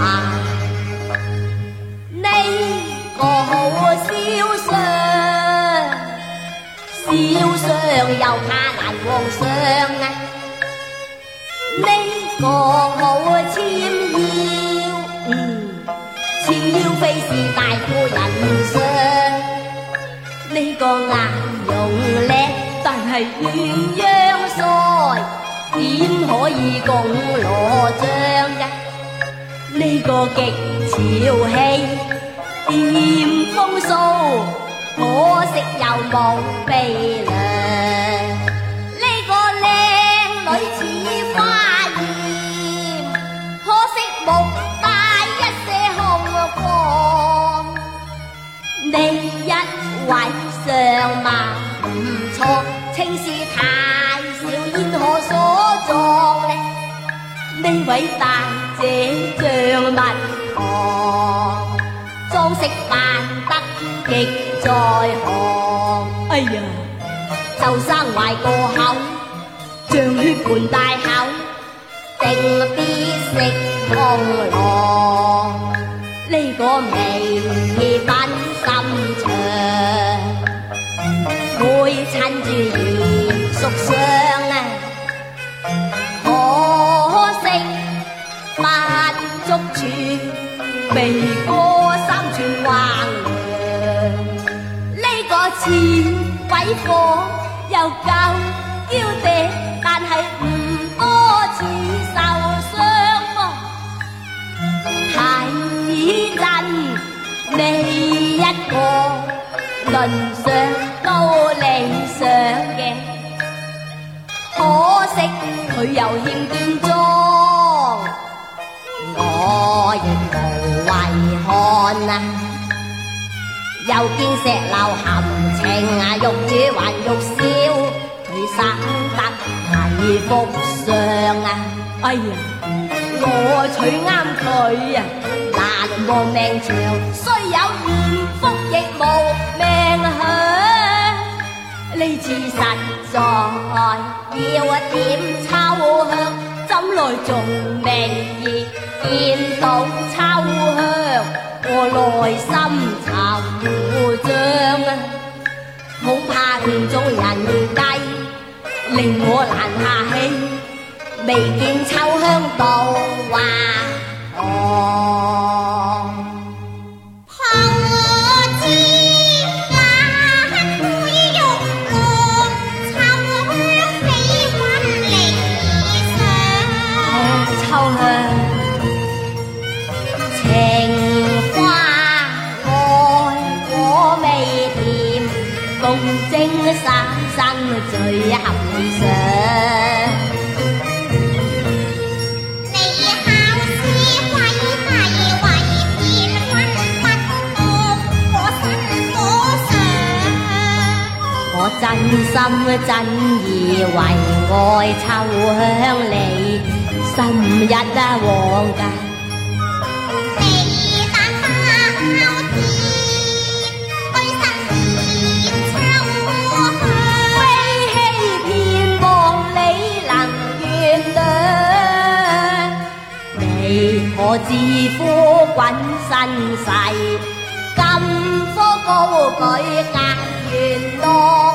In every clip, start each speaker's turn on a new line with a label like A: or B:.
A: 啊，你个好潇湘，潇湘又怕难皇上。呢个好纤腰，纤腰非是大妇人相。呢个难用叻，但系鸳鸯腮。点可以共罗帐？呢个极潮气，点风骚？可惜又无飞凉。呢位大姐像蜜糖，裝飾扮得極在行。哎呀，就生壞個口，像血盆大口，定必食風浪。呢個味品心腸，會襯住鹽熟相。睇货又够娇嗲，但系唔多似受伤。睇人你一个，论上都理想嘅，可惜佢又欠端咗。又见石榴含情啊，玉宇还玉笑，佢生得危福相啊，哎呀，我娶啱佢啊，难望命长，虽有艳福亦无命享，呢次实在要一点秋香，怎奈仲未见到秋香。我内心惆怅啊，好怕误做人低，令我难下气，未见秋香到华堂。三生最含想，
B: 你客似花快为分不冻，我心我想，
A: 我真心真意为爱臭香你，心日啊往届。我自夫滚身世，今科高举格元乐，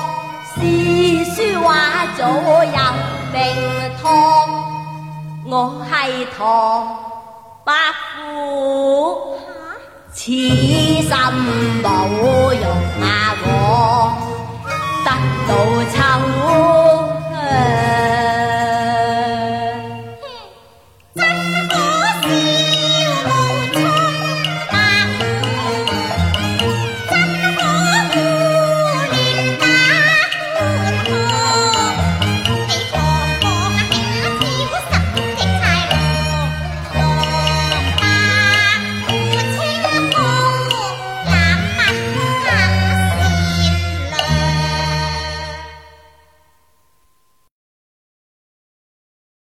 A: 诗书画早有名堂。我系唐伯虎，此心无用阿我得到秋。